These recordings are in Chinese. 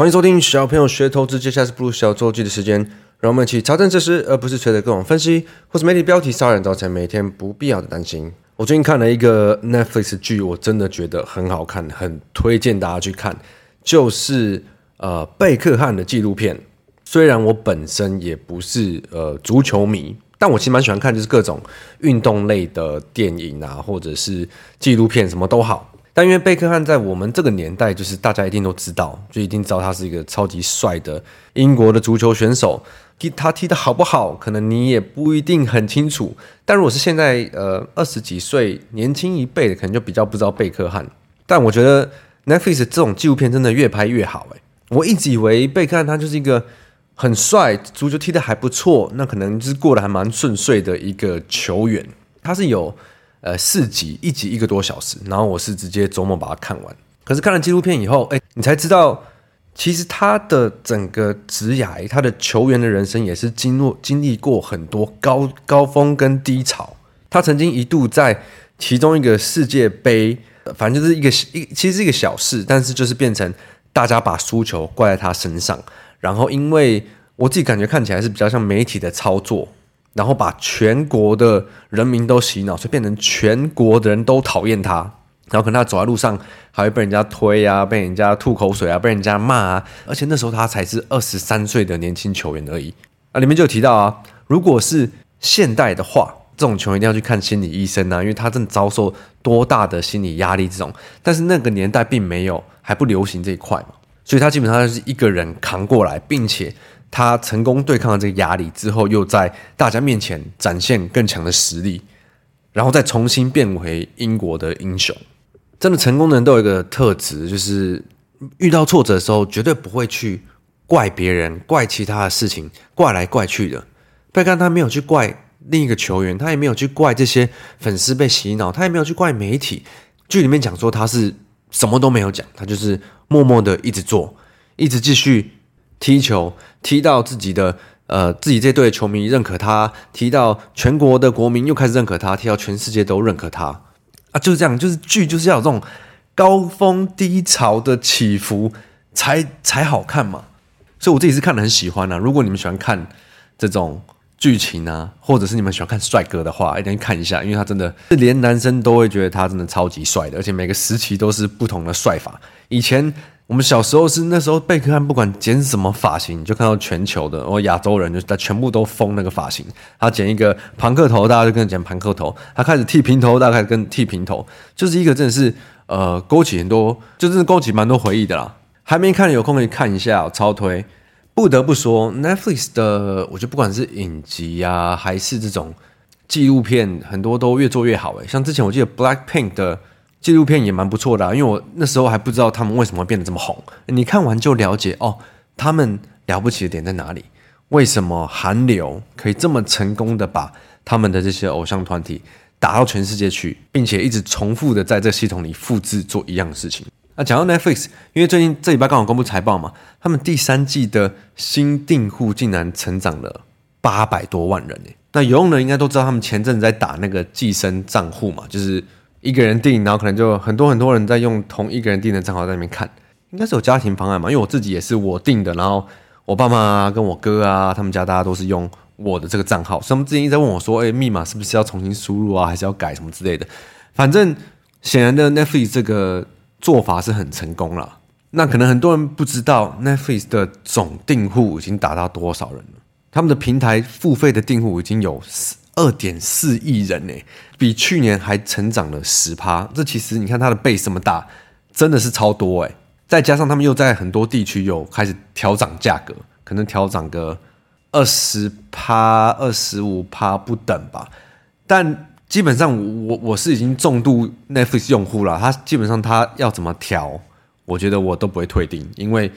欢迎收听小朋友学投资，接下来是不鲁小周记的时间，让我们一起查证事实，而不是随着各种分析或是媒体标题杀人，造成每天不必要的担心。我最近看了一个 Netflix 剧，我真的觉得很好看，很推荐大家去看，就是呃贝克汉的纪录片。虽然我本身也不是呃足球迷，但我其实蛮喜欢看，就是各种运动类的电影啊，或者是纪录片，什么都好。但因为贝克汉在我们这个年代，就是大家一定都知道，就一定知道他是一个超级帅的英国的足球选手。踢他踢得好不好，可能你也不一定很清楚。但如果是现在呃二十几岁年轻一辈的，可能就比较不知道贝克汉。但我觉得 Netflix 这种纪录片真的越拍越好。诶，我一直以为贝克汉他就是一个很帅，足球踢得还不错，那可能就是过得还蛮顺遂的一个球员。他是有。呃，四集，一集一个多小时，然后我是直接周末把它看完。可是看了纪录片以后，哎，你才知道，其实他的整个职涯，他的球员的人生也是经过经历过很多高高峰跟低潮。他曾经一度在其中一个世界杯，反正就是一个一，其实是一个小事，但是就是变成大家把输球怪在他身上。然后，因为我自己感觉看起来是比较像媒体的操作。然后把全国的人民都洗脑，所以变成全国的人都讨厌他。然后可能他走在路上还会被人家推啊，被人家吐口水啊，被人家骂啊。而且那时候他才是二十三岁的年轻球员而已啊。里面就有提到啊，如果是现代的话，这种球员一定要去看心理医生啊，因为他正遭受多大的心理压力这种。但是那个年代并没有，还不流行这一块嘛，所以他基本上就是一个人扛过来，并且。他成功对抗了这个压力之后，又在大家面前展现更强的实力，然后再重新变回英国的英雄。真的成功的人都有一个特质，就是遇到挫折的时候，绝对不会去怪别人、怪其他的事情，怪来怪去的。贝克汉他没有去怪另一个球员，他也没有去怪这些粉丝被洗脑，他也没有去怪媒体。剧里面讲说他是什么都没有讲，他就是默默的一直做，一直继续。踢球踢到自己的呃自己这队的球迷认可他，踢到全国的国民又开始认可他，踢到全世界都认可他啊，就是这样，就是剧就是要有这种高峰低潮的起伏才才好看嘛。所以我自己是看得很喜欢啊。如果你们喜欢看这种剧情啊，或者是你们喜欢看帅哥的话，一定看一下，因为他真的是连男生都会觉得他真的超级帅的，而且每个时期都是不同的帅法。以前。我们小时候是那时候贝克汉不管剪什么发型，就看到全球的，然后亚洲人就是他全部都封那个发型。他剪一个庞克头，大家就跟着剪庞克头；他开始剃平头，大家开始跟剃平头。就是一个真的是呃勾起很多，就是勾起蛮多回忆的啦。还没看有空可以看一下，超推。不得不说，Netflix 的我觉得不管是影集啊，还是这种纪录片，很多都越做越好。诶，像之前我记得 Blackpink 的。纪录片也蛮不错的啊，因为我那时候还不知道他们为什么变得这么红。你看完就了解哦，他们了不起的点在哪里？为什么韩流可以这么成功的把他们的这些偶像团体打到全世界去，并且一直重复的在这系统里复制做一样的事情？那讲到 Netflix，因为最近这礼拜刚好公布财报嘛，他们第三季的新订户竟然成长了八百多万人。那有用的应该都知道，他们前阵子在打那个寄生账户嘛，就是。一个人订，然后可能就很多很多人在用同一个人订的账号在那边看，应该是有家庭方案嘛？因为我自己也是我订的，然后我爸妈跟我哥啊，他们家大家都是用我的这个账号，所以他们之前一直在问我说：“哎，密码是不是要重新输入啊，还是要改什么之类的？”反正显然的，Netflix 这个做法是很成功了。那可能很多人不知道，Netflix 的总订户已经达到多少人了？他们的平台付费的订户已经有二点四亿人呢，比去年还成长了十趴。这其实你看它的背这么大，真的是超多哎。再加上他们又在很多地区有开始调涨价格，可能调涨个二十趴、二十五趴不等吧。但基本上我我是已经重度 Netflix 用户了，他基本上他要怎么调，我觉得我都不会退订，因为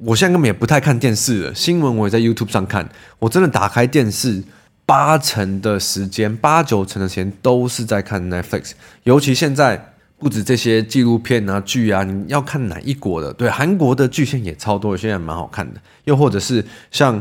我现在根本也不太看电视了。新闻我也在 YouTube 上看，我真的打开电视。八成的时间，八九成的时间都是在看 Netflix。尤其现在不止这些纪录片啊、剧啊，你要看哪一国的？对，韩国的剧线也超多，现在蛮好看的。又或者是像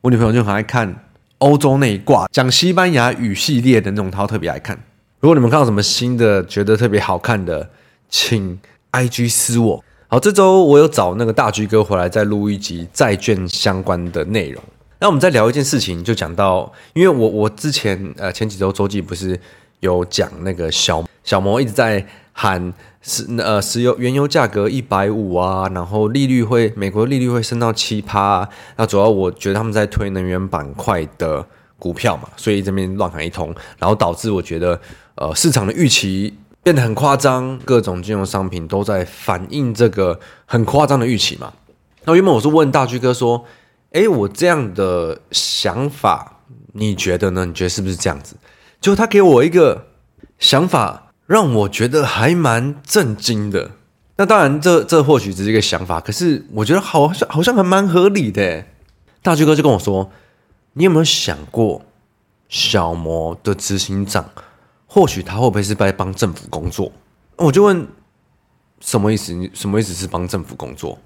我女朋友就很爱看欧洲那一挂，讲西班牙语系列的那种，她特别爱看。如果你们看到什么新的觉得特别好看的，请 IG 私我，好，这周我有找那个大 G 哥回来再录一集债券相关的内容。那我们再聊一件事情，就讲到，因为我我之前呃前几周周记不是有讲那个小小摩一直在喊石呃石油原油价格一百五啊，然后利率会美国利率会升到七趴。那主要我觉得他们在推能源板块的股票嘛，所以这边乱喊一通，然后导致我觉得呃市场的预期。变得很夸张，各种金融商品都在反映这个很夸张的预期嘛。那原本我是问大 G 哥说：“诶，我这样的想法，你觉得呢？你觉得是不是这样子？”就他给我一个想法，让我觉得还蛮震惊的。那当然这，这或许只是一个想法，可是我觉得好像好像还蛮合理的。大 G 哥就跟我说：“你有没有想过，小魔的执行长？”或许他会不会是在帮政府工作？我就问什么意思？你什么意思是帮政府工作？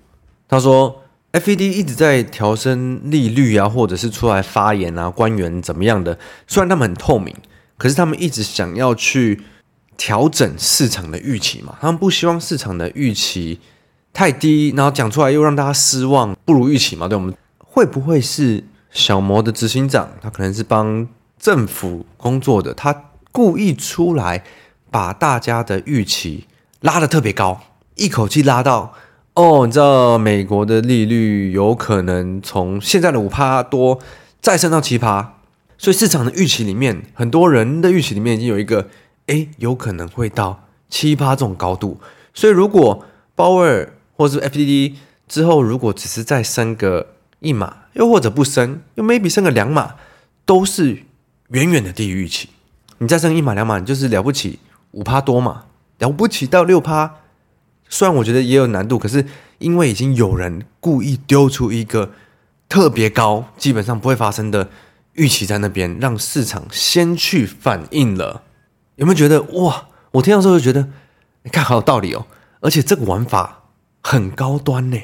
他说，FED 一直在调升利率啊，或者是出来发言啊，官员怎么样的？虽然他们很透明，可是他们一直想要去调整市场的预期嘛。他们不希望市场的预期太低，然后讲出来又让大家失望，不如预期嘛。对我们会不会是小摩的执行长？他可能是帮政府工作的，他。故意出来把大家的预期拉得特别高，一口气拉到哦，你知道美国的利率有可能从现在的五趴多再升到七趴，所以市场的预期里面，很多人的预期里面已经有一个，诶，有可能会到七趴这种高度。所以如果鲍威尔或者是 FDD 之后如果只是再升个一码，又或者不升，又 maybe 升个两码，都是远远的低于预期。你再升一码两码，你就是了不起五趴多嘛，了不起到六趴。虽然我觉得也有难度，可是因为已经有人故意丢出一个特别高，基本上不会发生的预期在那边，让市场先去反应了。有没有觉得哇？我听到之后就觉得，你看好有道理哦，而且这个玩法很高端呢。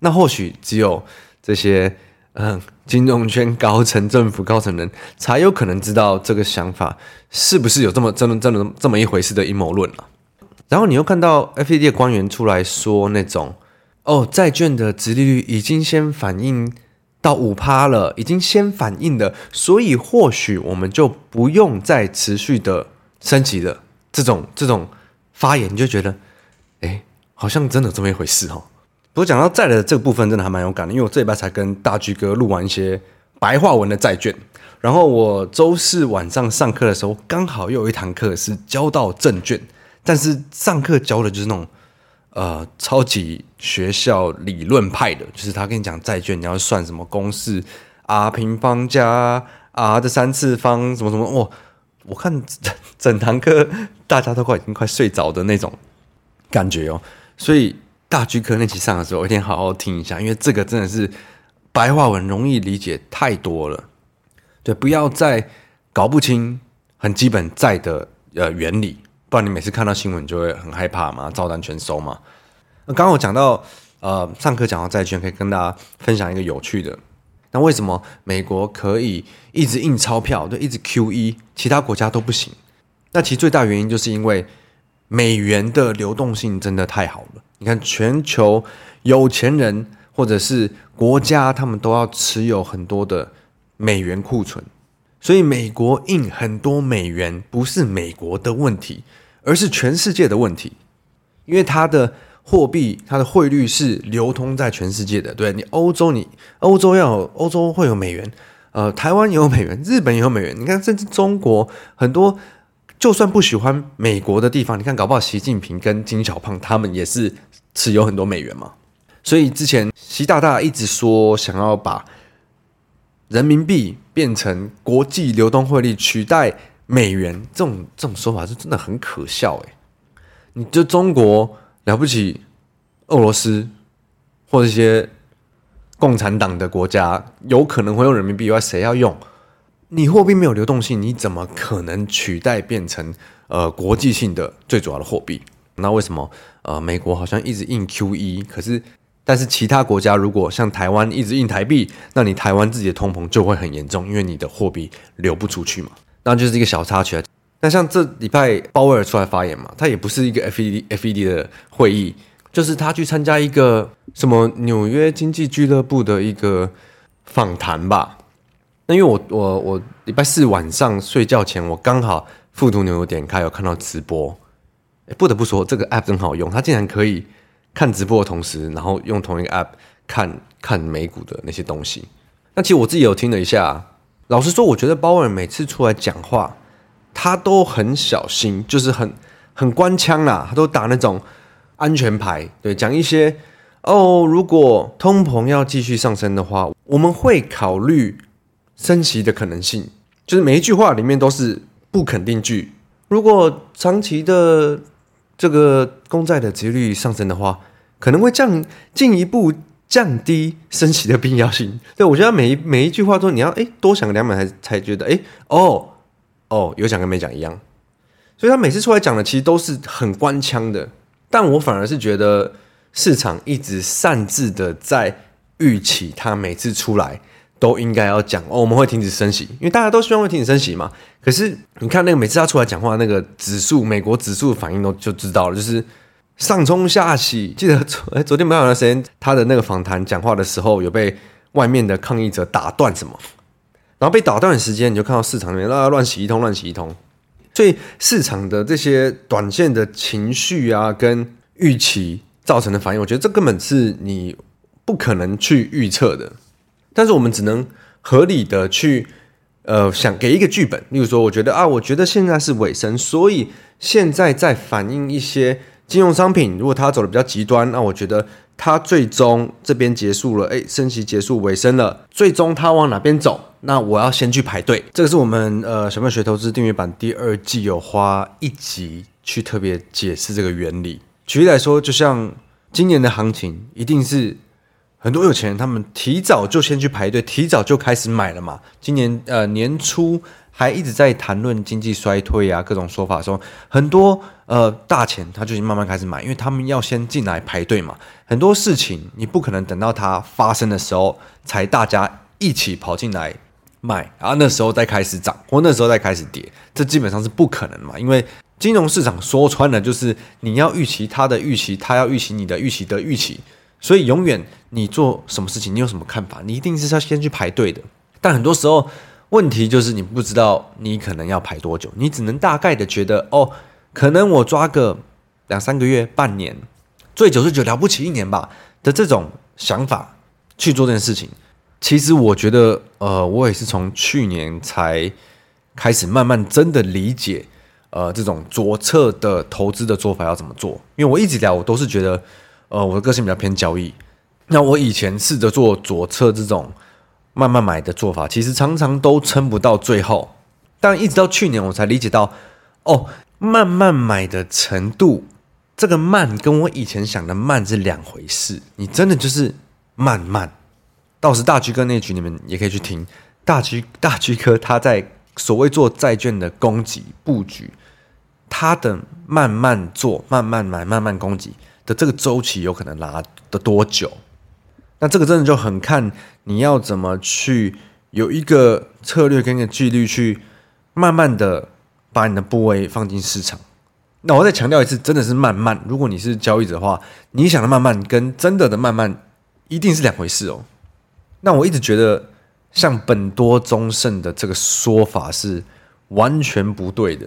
那或许只有这些。嗯，金融圈高层、政府高层人才有可能知道这个想法是不是有这么真的、真的这么一回事的阴谋论啊。然后你又看到 FED 的官员出来说那种，哦，债券的殖利率已经先反映到五趴了，已经先反映了，所以或许我们就不用再持续的升级了。这种这种发言，你就觉得，哎，好像真的这么一回事哦。不过讲到债的这个部分，真的还蛮有感的，因为我这礼拜才跟大巨哥录完一些白话文的债券，然后我周四晚上上课的时候，刚好又有一堂课是教到证券，但是上课教的就是那种呃超级学校理论派的，就是他跟你讲债券你要算什么公式，R 平方加 R 的三次方什么什么，哇，我看整整堂课大家都快已经快睡着的那种感觉哦，所以。大 G 课那期上的时候，我一定好好听一下，因为这个真的是白话文，容易理解太多了。对，不要再搞不清很基本债的呃原理，不然你每次看到新闻就会很害怕嘛，照单全收嘛。那刚刚我讲到呃上课讲到债券，可以跟大家分享一个有趣的。那为什么美国可以一直印钞票，对，一直 QE，其他国家都不行？那其实最大原因就是因为美元的流动性真的太好了。你看，全球有钱人或者是国家，他们都要持有很多的美元库存，所以美国印很多美元不是美国的问题，而是全世界的问题，因为它的货币、它的汇率是流通在全世界的。对你，欧洲你欧洲要有欧洲会有美元，呃，台湾也有美元，日本也有美元。你看，甚至中国很多。就算不喜欢美国的地方，你看，搞不好习近平跟金小胖他们也是持有很多美元嘛。所以之前习大大一直说想要把人民币变成国际流动汇率，取代美元，这种这种说法是真的很可笑诶。你就中国了不起，俄罗斯或者一些共产党的国家有可能会用人民币，以外谁要用？你货币没有流动性，你怎么可能取代变成呃国际性的最主要的货币？那为什么呃美国好像一直印 QE，可是但是其他国家如果像台湾一直印台币，那你台湾自己的通膨就会很严重，因为你的货币流不出去嘛。那就是一个小插曲。那像这礼拜鲍威尔出来发言嘛，他也不是一个 FED FED 的会议，就是他去参加一个什么纽约经济俱乐部的一个访谈吧。那因为我我我礼拜四晚上睡觉前，我刚好富途牛有点开，有看到直播。不得不说，这个 app 真好用，它竟然可以看直播的同时，然后用同一个 app 看看美股的那些东西。那其实我自己有听了一下，老实说，我觉得鲍尔每次出来讲话，他都很小心，就是很很官腔啦，他都打那种安全牌，对，讲一些哦，如果通膨要继续上升的话，我们会考虑升息的可能性，就是每一句话里面都是不肯定句。如果长期的这个公债的殖率上升的话，可能会降进一步降低升息的必要性。对，我觉得每一 每一句话都你要诶多想两秒才才觉得诶哦哦有讲跟没讲一样。所以他每次出来讲的其实都是很官腔的，但我反而是觉得市场一直擅自的在预期他每次出来都应该要讲哦，我们会停止升息，因为大家都希望会停止升息嘛。可是你看那个每次他出来讲话，那个指数，美国指数的反应都就知道了，就是上冲下洗。记得昨哎昨天没有段时间他的那个访谈讲话的时候，有被外面的抗议者打断什么，然后被打断的时间，你就看到市场里面乱洗一通，乱洗一通。所以市场的这些短线的情绪啊，跟预期造成的反应，我觉得这根本是你不可能去预测的。但是我们只能合理的去，呃，想给一个剧本。例如说，我觉得啊，我觉得现在是尾声，所以现在在反映一些金融商品。如果它走的比较极端，那我觉得它最终这边结束了，哎，升息结束尾声了，最终它往哪边走？那我要先去排队。这个是我们呃小朋友学投资订阅版第二季有花一集去特别解释这个原理。举例来说，就像今年的行情，一定是。很多有钱人，他们提早就先去排队，提早就开始买了嘛。今年呃年初还一直在谈论经济衰退啊，各种说法说很多呃大钱他就已经慢慢开始买，因为他们要先进来排队嘛。很多事情你不可能等到它发生的时候才大家一起跑进来买，然后那时候再开始涨，或那时候再开始跌，这基本上是不可能嘛。因为金融市场说穿了就是你要预期他的预期，他要预期你的预期的预期。所以，永远你做什么事情，你有什么看法，你一定是要先去排队的。但很多时候，问题就是你不知道你可能要排多久，你只能大概的觉得，哦，可能我抓个两三个月、半年，最久最久了不起一年吧的这种想法去做这件事情。其实我觉得，呃，我也是从去年才开始慢慢真的理解，呃，这种左侧的投资的做法要怎么做。因为我一直聊我都是觉得。呃，我的个性比较偏交易。那我以前试着做左侧这种慢慢买的做法，其实常常都撑不到最后。但一直到去年，我才理解到，哦，慢慢买的程度，这个慢跟我以前想的慢是两回事。你真的就是慢慢。到时大 G 哥那局你们也可以去听大 G 大 G 哥他在所谓做债券的攻击布局，他的慢慢做，慢慢买，慢慢攻击。的这个周期有可能拉的多久？那这个真的就很看你要怎么去有一个策略跟一个纪律去慢慢的把你的部位放进市场。那我再强调一次，真的是慢慢。如果你是交易者的话，你想的慢慢跟真的的慢慢一定是两回事哦。那我一直觉得像本多终胜的这个说法是完全不对的，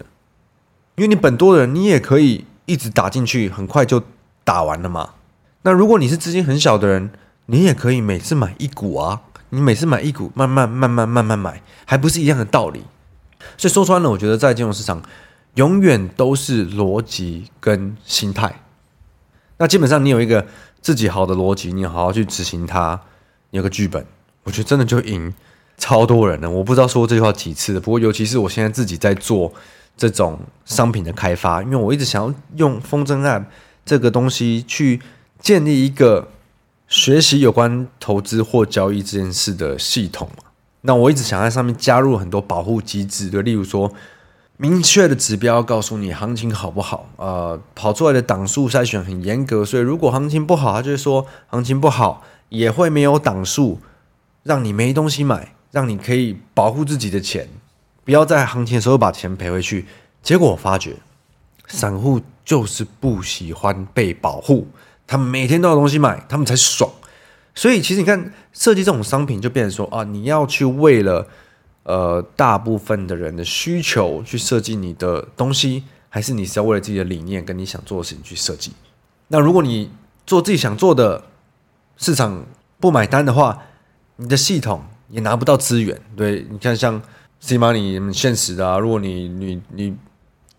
因为你本多的人，你也可以一直打进去，很快就。打完了吗？那如果你是资金很小的人，你也可以每次买一股啊。你每次买一股，慢慢慢慢慢慢买，还不是一样的道理。所以说穿了，我觉得在金融市场，永远都是逻辑跟心态。那基本上你有一个自己好的逻辑，你好好去执行它，你有个剧本，我觉得真的就赢超多人了。我不知道说这句话几次，不过尤其是我现在自己在做这种商品的开发，因为我一直想要用风筝爱。这个东西去建立一个学习有关投资或交易这件事的系统嘛。那我一直想在上面加入很多保护机制，就例如说明确的指标告诉你行情好不好，呃，跑出来的档数筛选很严格，所以如果行情不好，他就会说行情不好，也会没有档数，让你没东西买，让你可以保护自己的钱，不要在行情的时候把钱赔回去。结果我发觉。散户就是不喜欢被保护，他们每天都有东西买，他们才爽。所以其实你看，设计这种商品就变成说啊，你要去为了呃大部分的人的需求去设计你的东西，还是你是要为了自己的理念跟你想做的事情去设计？那如果你做自己想做的，市场不买单的话，你的系统也拿不到资源。对，你看像 CMoney 现实的啊，如果你你你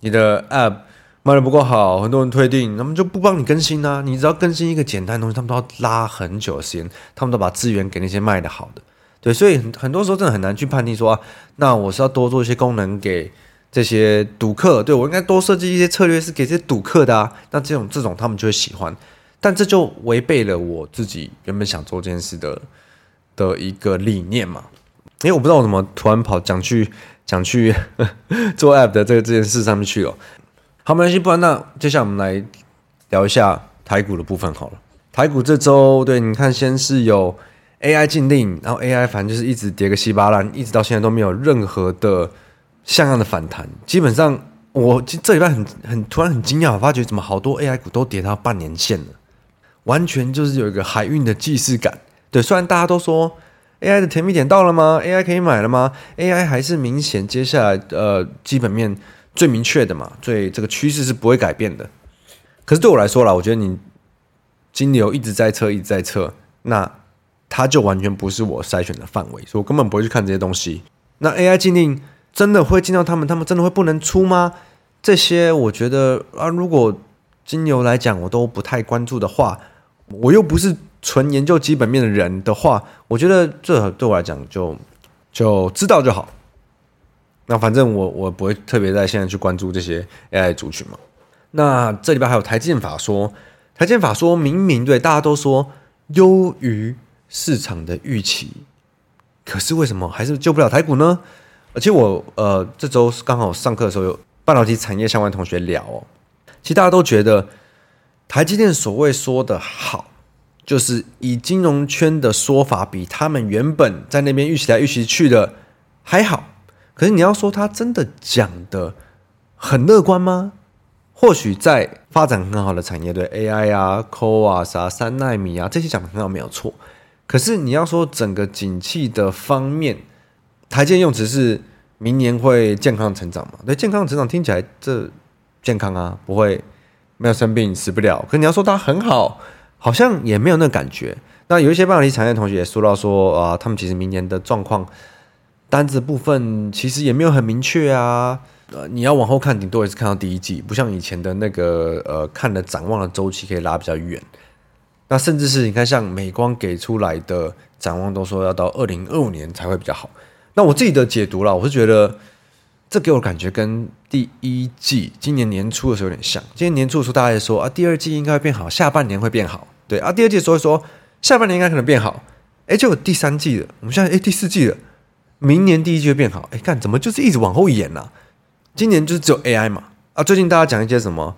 你的 App 卖的不够好，很多人退订，他们就不帮你更新啊。你只要更新一个简单的东西，他们都要拉很久的时间，他们都把资源给那些卖的好的。对，所以很很多时候真的很难去判定说，啊，那我是要多做一些功能给这些赌客，对，我应该多设计一些策略是给这些赌客的啊。那这种这种他们就会喜欢。但这就违背了我自己原本想做这件事的的一个理念嘛？因为我不知道我怎么突然跑讲去讲去 做 app 的这个这件事上面去了。好，没关系，不然那接下来我们来聊一下台股的部分好了。台股这周对，你看先是有 AI 禁令，然后 AI 反正就是一直跌个稀巴烂，一直到现在都没有任何的像样的反弹，基本上我这礼拜很很突然很惊讶，我发觉怎么好多 AI 股都跌到半年线了。完全就是有一个海运的既视感，对。虽然大家都说 AI 的甜蜜点到了吗？AI 可以买了吗？AI 还是明显接下来呃基本面最明确的嘛，最这个趋势是不会改变的。可是对我来说啦，我觉得你金牛一直在测，一直在测，那它就完全不是我筛选的范围，所以我根本不会去看这些东西。那 AI 禁令真的会进到他们，他们真的会不能出吗？这些我觉得啊，如果金牛来讲我都不太关注的话。我又不是纯研究基本面的人的话，我觉得这对我来讲就就知道就好。那反正我我不会特别在现在去关注这些 AI 族群嘛。那这里边还有台积电法说，台积电法说明明对大家都说优于市场的预期，可是为什么还是救不了台股呢？而且我呃这周刚好上课的时候有半导体产业相关同学聊哦，其实大家都觉得。台积电所谓说的好，就是以金融圈的说法，比他们原本在那边预期来预期去的还好。可是你要说他真的讲的很乐观吗？或许在发展很好的产业，对 AI 啊、COA 啊、三奈米啊这些讲的很好，没有错。可是你要说整个景气的方面，台积用词是明年会健康成长嘛？对，健康成长听起来这健康啊，不会。没有生病，死不了。可是你要说它很好，好像也没有那感觉。那有一些半导体产业同学也说到说啊，他们其实明年的状况单子部分其实也没有很明确啊。呃，你要往后看，顶多也是看到第一季，不像以前的那个呃，看的展望的周期可以拉比较远。那甚至是你看，像美光给出来的展望都说要到二零二五年才会比较好。那我自己的解读啦，我是觉得。这给我感觉跟第一季今年年初的时候有点像。今年年初的时候，大家说啊，第二季应该会变好，下半年会变好。对啊，第二季所以说下半年应该可能变好。哎，就有第三季了，我们现在哎第四季了，明年第一季会变好。哎，看怎么就是一直往后延呢、啊？今年就是只有 AI 嘛。啊，最近大家讲一些什么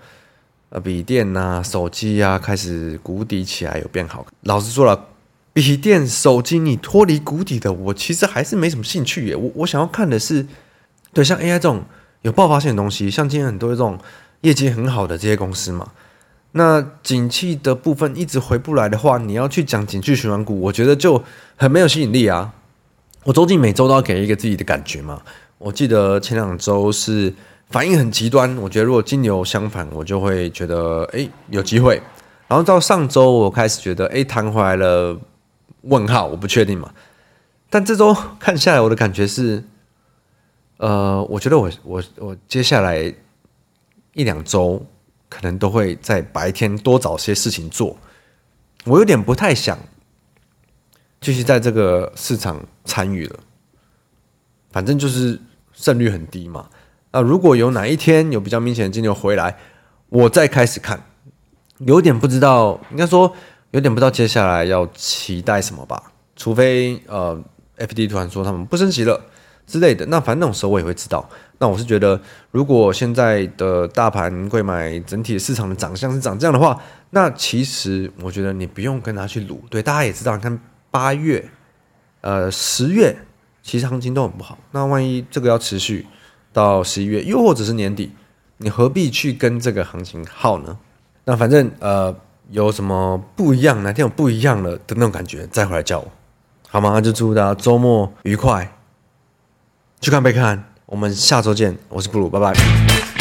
呃笔电啊、手机啊开始谷底起来有变好。老实说了，笔电、手机你脱离谷底的，我其实还是没什么兴趣耶。我我想要看的是。对，像 AI 这种有爆发性的东西，像今天很多这种业绩很好的这些公司嘛，那景气的部分一直回不来的话，你要去讲景气循环股，我觉得就很没有吸引力啊。我周记每周都要给一个自己的感觉嘛。我记得前两周是反应很极端，我觉得如果金牛相反，我就会觉得哎有机会。然后到上周我开始觉得哎弹回来了，问号我不确定嘛。但这周看下来，我的感觉是。呃，我觉得我我我接下来一两周可能都会在白天多找些事情做。我有点不太想继续在这个市场参与了，反正就是胜率很低嘛。那如果有哪一天有比较明显的金牛回来，我再开始看。有点不知道，应该说有点不知道接下来要期待什么吧。除非呃，FD 突然说他们不升息了。之类的，那反正那种时候我也会知道。那我是觉得，如果现在的大盘柜买整体市场的长相是长这样的话，那其实我觉得你不用跟他去赌。对，大家也知道，你看八月、呃十月，其实行情都很不好。那万一这个要持续到十一月，又或者是年底，你何必去跟这个行情耗呢？那反正呃，有什么不一样，哪天有不一样了的那种感觉，再回来叫我，好吗？那就祝大家周末愉快，去看被看，我们下周见，我是布鲁，拜拜。